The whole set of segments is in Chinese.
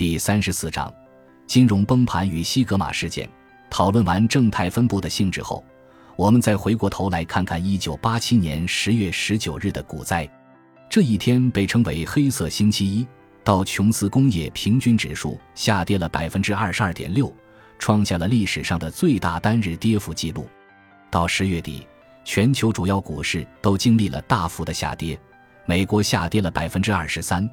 第三十四章：金融崩盘与西格玛事件。讨论完正态分布的性质后，我们再回过头来看看一九八七年十月十九日的股灾。这一天被称为“黑色星期一”。道琼斯工业平均指数下跌了百分之二十二点六，创下了历史上的最大单日跌幅记录。到十月底，全球主要股市都经历了大幅的下跌，美国下跌了百分之二十三，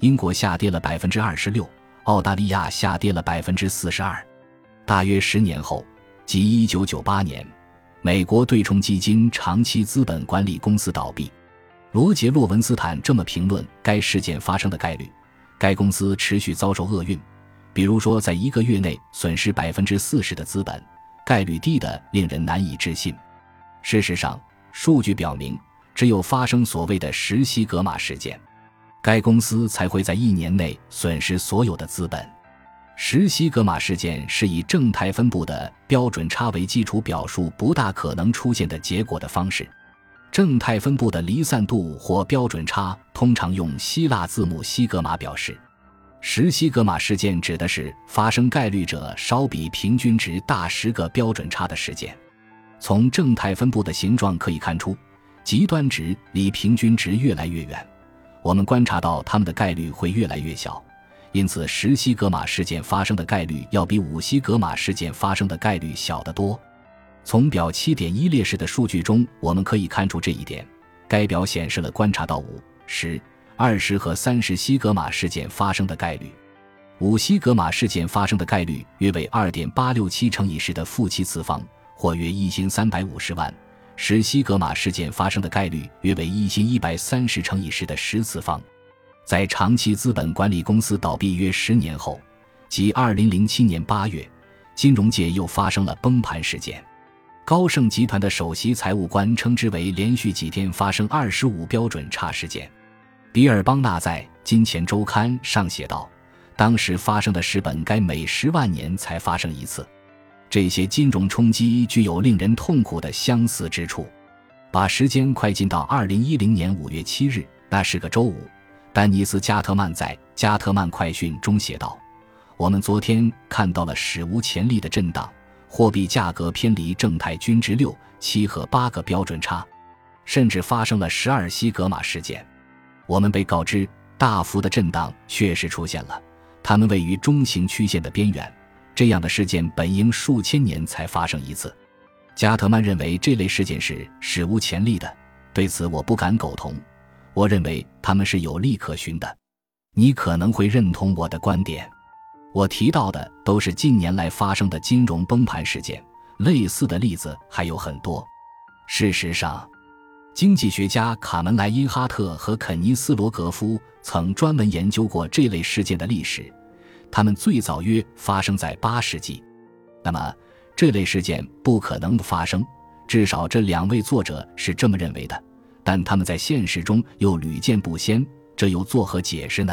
英国下跌了百分之二十六，澳大利亚下跌了百分之四十二。大约十年后，即一九九八年，美国对冲基金长期资本管理公司倒闭。罗杰·洛文斯坦这么评论该事件发生的概率。该公司持续遭受厄运，比如说，在一个月内损失百分之四十的资本，概率低的令人难以置信。事实上，数据表明，只有发生所谓的十西格玛事件，该公司才会在一年内损失所有的资本。十西格玛事件是以正态分布的标准差为基础表述不大可能出现的结果的方式。正态分布的离散度或标准差通常用希腊字母西格玛表示。十西格玛事件指的是发生概率者稍比平均值大十个标准差的事件。从正态分布的形状可以看出，极端值离平均值越来越远，我们观察到它们的概率会越来越小。因此，十西格玛事件发生的概率要比五西格玛事件发生的概率小得多。从表七点一列式的数据中，我们可以看出这一点。该表显示了观察到五、十、二十和三十西格玛事件发生的概率。五西格玛事件发生的概率约为二点八六七乘以十的负七次方，或约一千三百五十万；使西格玛事件发生的概率约为一千一百三十乘以十的十次方。在长期资本管理公司倒闭约十年后，即二零零七年八月，金融界又发生了崩盘事件。高盛集团的首席财务官称之为连续几天发生二十五标准差事件。比尔·邦纳在《金钱周刊》上写道：“当时发生的事本该每十万年才发生一次。这些金融冲击具有令人痛苦的相似之处。”把时间快进到二零一零年五月七日，那是个周五，丹尼斯·加特曼在《加特曼快讯》中写道：“我们昨天看到了史无前例的震荡。”货币价格偏离正态均值六、七和八个标准差，甚至发生了十二西格玛事件。我们被告知，大幅的震荡确实出现了，它们位于中型曲线的边缘。这样的事件本应数千年才发生一次。加特曼认为这类事件是史无前例的，对此我不敢苟同。我认为他们是有利可循的。你可能会认同我的观点。我提到的都是近年来发生的金融崩盘事件，类似的例子还有很多。事实上，经济学家卡门莱因哈特和肯尼斯罗格夫曾专门研究过这类事件的历史，他们最早约发生在八世纪。那么，这类事件不可能发生，至少这两位作者是这么认为的。但他们在现实中又屡见不鲜，这又作何解释呢？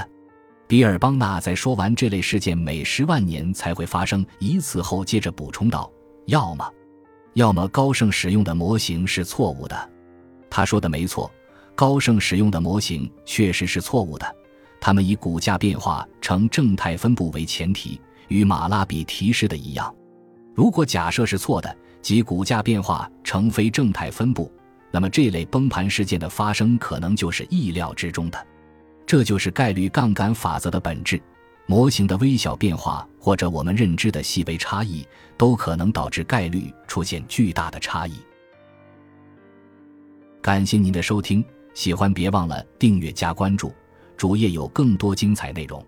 比尔·邦纳在说完这类事件每十万年才会发生一次后，接着补充道：“要么，要么高盛使用的模型是错误的。”他说的没错，高盛使用的模型确实是错误的。他们以股价变化呈正态分布为前提，与马拉比提示的一样。如果假设是错的，即股价变化呈非正态分布，那么这类崩盘事件的发生可能就是意料之中的。这就是概率杠杆法则的本质。模型的微小变化或者我们认知的细微差异，都可能导致概率出现巨大的差异。感谢您的收听，喜欢别忘了订阅加关注，主页有更多精彩内容。